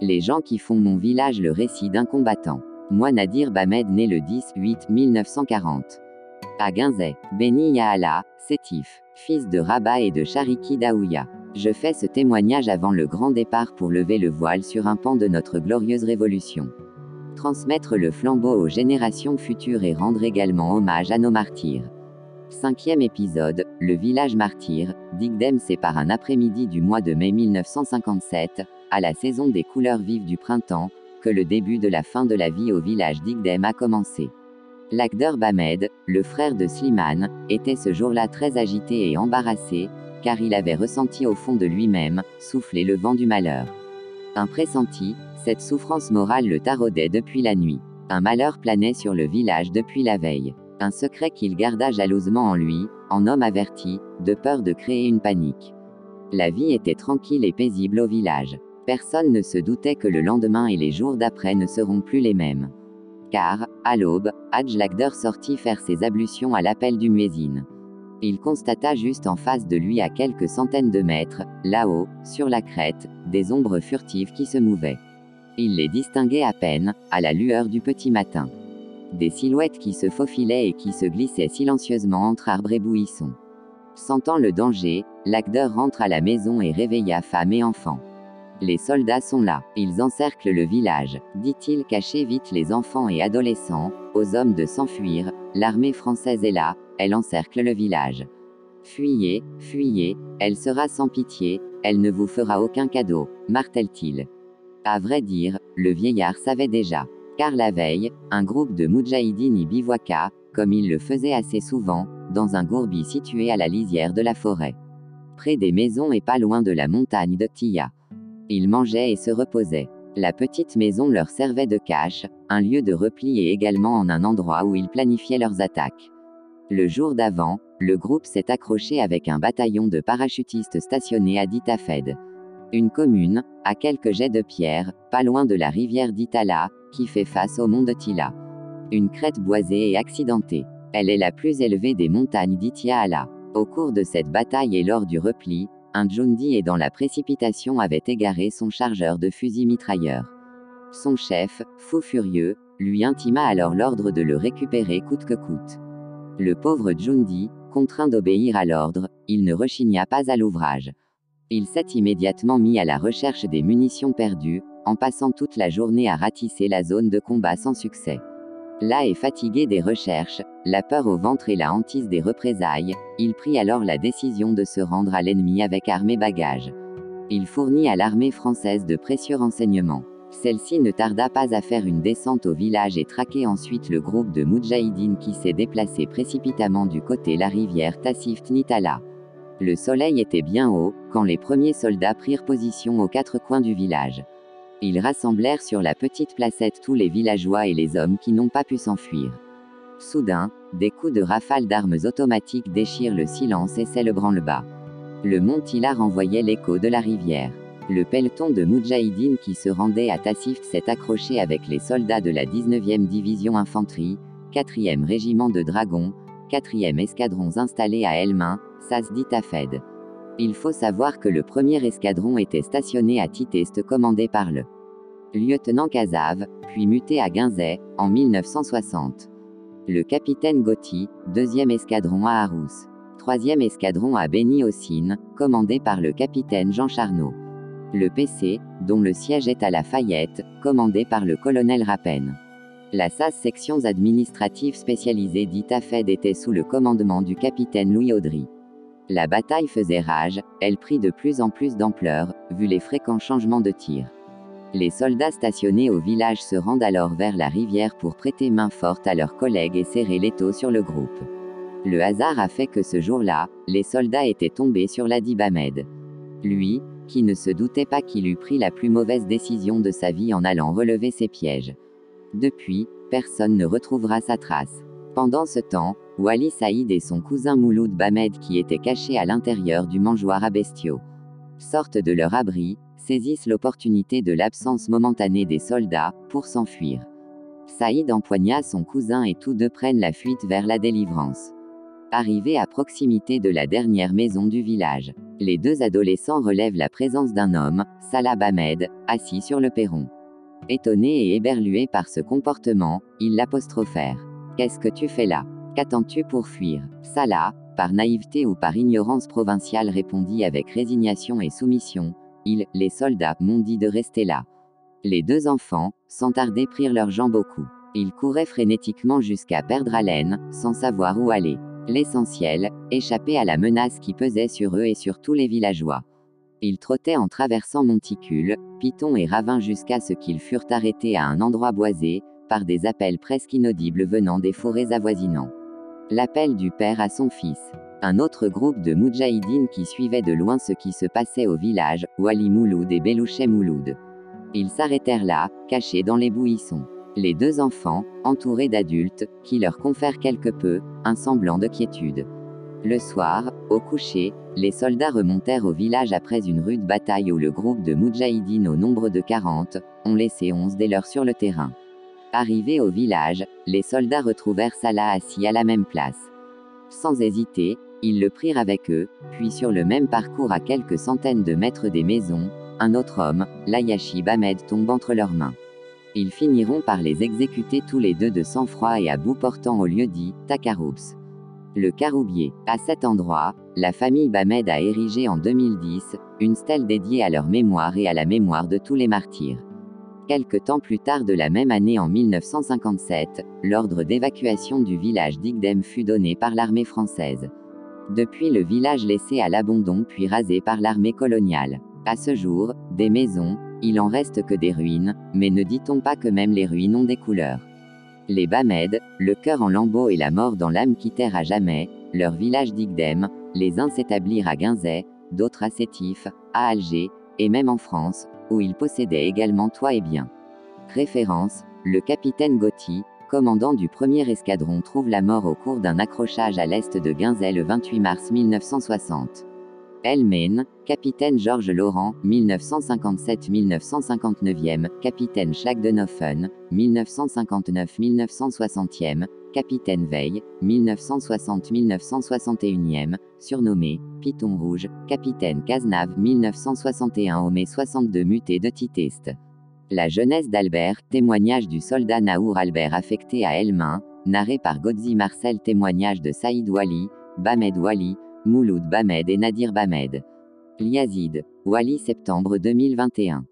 Les gens qui font mon village le récit d'un combattant. Moi Nadir Bamed né le 10-8-1940. À Guinzet, béni Ya Allah, Sétif, fils de Rabat et de Chariki Daouya. Je fais ce témoignage avant le grand départ pour lever le voile sur un pan de notre glorieuse révolution. Transmettre le flambeau aux générations futures et rendre également hommage à nos martyrs. Cinquième épisode, le village martyr, Digdem par un après-midi du mois de mai 1957, à la saison des couleurs vives du printemps, que le début de la fin de la vie au village d'Igdem a commencé. L'Akder Bamed, le frère de Slimane, était ce jour-là très agité et embarrassé, car il avait ressenti au fond de lui-même, souffler le vent du malheur. Un pressenti, cette souffrance morale le taraudait depuis la nuit. Un malheur planait sur le village depuis la veille. Un secret qu'il garda jalousement en lui, en homme averti, de peur de créer une panique. La vie était tranquille et paisible au village. Personne ne se doutait que le lendemain et les jours d'après ne seront plus les mêmes. Car, à l'aube, Hadj Lagder sortit faire ses ablutions à l'appel du muezzin. Il constata juste en face de lui à quelques centaines de mètres, là-haut, sur la crête, des ombres furtives qui se mouvaient. Il les distinguait à peine, à la lueur du petit matin. Des silhouettes qui se faufilaient et qui se glissaient silencieusement entre arbres et buissons. Sentant le danger, Lagder rentre à la maison et réveilla femme et enfants. Les soldats sont là, ils encerclent le village, dit-il cachez vite les enfants et adolescents, aux hommes de s'enfuir, l'armée française est là, elle encercle le village. Fuyez, fuyez, elle sera sans pitié, elle ne vous fera aucun cadeau, martèle-t-il. À vrai dire, le vieillard savait déjà car la veille, un groupe de Moudjahidines y bivouaqua, comme il le faisait assez souvent, dans un gourbi situé à la lisière de la forêt. Près des maisons et pas loin de la montagne de Tia. Ils mangeaient et se reposaient. La petite maison leur servait de cache, un lieu de repli et également en un endroit où ils planifiaient leurs attaques. Le jour d'avant, le groupe s'est accroché avec un bataillon de parachutistes stationnés à Ditafed. Une commune, à quelques jets de pierre, pas loin de la rivière d'Itala, qui fait face au mont de Tila. Une crête boisée et accidentée. Elle est la plus élevée des montagnes d'Itiala. Au cours de cette bataille et lors du repli, un Jundi et dans la précipitation avait égaré son chargeur de fusil mitrailleur. Son chef, fou furieux, lui intima alors l'ordre de le récupérer coûte que coûte. Le pauvre Jundi, contraint d'obéir à l'ordre, il ne rechigna pas à l'ouvrage. Il s'est immédiatement mis à la recherche des munitions perdues, en passant toute la journée à ratisser la zone de combat sans succès. Là et fatigué des recherches, la peur au ventre et la hantise des représailles, il prit alors la décision de se rendre à l'ennemi avec armes et bagages. Il fournit à l'armée française de précieux renseignements. Celle-ci ne tarda pas à faire une descente au village et traquer ensuite le groupe de Moudjahidines qui s'est déplacé précipitamment du côté la rivière Tassif Nitala. Le soleil était bien haut, quand les premiers soldats prirent position aux quatre coins du village. Ils rassemblèrent sur la petite placette tous les villageois et les hommes qui n'ont pas pu s'enfuir. Soudain, des coups de rafale d'armes automatiques déchirent le silence et c'est le branle-bas. Le mont Tila renvoyait l'écho de la rivière. Le peloton de Moudjahidine qui se rendait à Tassif s'est accroché avec les soldats de la 19e division infanterie, 4e régiment de dragons, 4e escadrons installés à Elmain, Sas dit Fed. Il faut savoir que le premier escadron était stationné à Titeste commandé par le lieutenant Cazav, puis muté à Guinzet, en 1960. Le capitaine Gotti, deuxième escadron à Arous. Troisième escadron à béni commandé par le capitaine Jean Charnot. Le PC, dont le siège est à La Fayette, commandé par le colonel Rappen. La SAS sections administratives spécialisées d'Itafed était sous le commandement du capitaine Louis Audry. La bataille faisait rage, elle prit de plus en plus d'ampleur, vu les fréquents changements de tir. Les soldats stationnés au village se rendent alors vers la rivière pour prêter main forte à leurs collègues et serrer l'étau sur le groupe. Le hasard a fait que ce jour-là, les soldats étaient tombés sur Ladi Bamed. Lui, qui ne se doutait pas qu'il eût pris la plus mauvaise décision de sa vie en allant relever ses pièges. Depuis, personne ne retrouvera sa trace. Pendant ce temps, Wali Saïd et son cousin Mouloud Bamed qui étaient cachés à l'intérieur du mangeoir à bestiaux sortent de leur abri, saisissent l'opportunité de l'absence momentanée des soldats, pour s'enfuir. Saïd empoigna son cousin et tous deux prennent la fuite vers la délivrance. Arrivés à proximité de la dernière maison du village, Les deux adolescents relèvent la présence d'un homme, Salah Bamed, assis sur le perron. Étonnés et éberlués par ce comportement, ils l'apostrophèrent. Qu'est-ce que tu fais là? Qu'attends-tu pour fuir? Salah, par naïveté ou par ignorance provinciale répondit avec résignation et soumission. Ils, les soldats, m'ont dit de rester là. Les deux enfants, sans tarder, prirent leurs jambes au cou. Ils couraient frénétiquement jusqu'à perdre haleine, sans savoir où aller. L'essentiel, échapper à la menace qui pesait sur eux et sur tous les villageois. Ils trottaient en traversant monticules, pitons et ravins jusqu'à ce qu'ils furent arrêtés à un endroit boisé, par des appels presque inaudibles venant des forêts avoisinants. L'appel du père à son fils. Un autre groupe de Moudjahidines qui suivait de loin ce qui se passait au village, Wali Mouloud et Belouchet Mouloud. Ils s'arrêtèrent là, cachés dans les bouillissons. Les deux enfants, entourés d'adultes, qui leur confèrent quelque peu, un semblant de quiétude. Le soir, au coucher, les soldats remontèrent au village après une rude bataille où le groupe de Moudjahidines au nombre de 40, ont laissé 11 des leurs sur le terrain. Arrivés au village, les soldats retrouvèrent Salah assis à la même place. Sans hésiter, ils le prirent avec eux, puis sur le même parcours à quelques centaines de mètres des maisons, un autre homme, Layashi Bamed tombe entre leurs mains. Ils finiront par les exécuter tous les deux de sang-froid et à bout portant au lieu dit, Takaroups. Le Caroubier. À cet endroit, la famille Bamed a érigé en 2010, une stèle dédiée à leur mémoire et à la mémoire de tous les martyrs. Quelque temps plus tard de la même année en 1957, l'ordre d'évacuation du village d'Igdem fut donné par l'armée française. Depuis le village laissé à l'abandon puis rasé par l'armée coloniale. À ce jour, des maisons, il en reste que des ruines, mais ne dit-on pas que même les ruines ont des couleurs Les Bamed, le cœur en lambeaux et la mort dans l'âme quittèrent à jamais, leur village d'Igdem, les uns s'établirent à Guinzet, d'autres à Sétif, à Alger, et même en France, où il possédait également toit et biens. Référence, le capitaine Gotti, commandant du premier escadron trouve la mort au cours d'un accrochage à l'est de Guinzet le 28 mars 1960. Elmain, capitaine Georges Laurent, 1957-1959e, capitaine Schlagdenoffen, 1959-1960e, capitaine Veil, 1960-1961e, surnommé Piton Rouge, capitaine Cazenave 1961 au mai 62 muté de Titeste. La jeunesse d'Albert, témoignage du soldat Naour Albert affecté à Elmain, narré par Godzi Marcel témoignage de Saïd Wali, Bamed Wali, Mouloud Bamed et Nadir Bamed. Liazid, Wali septembre 2021.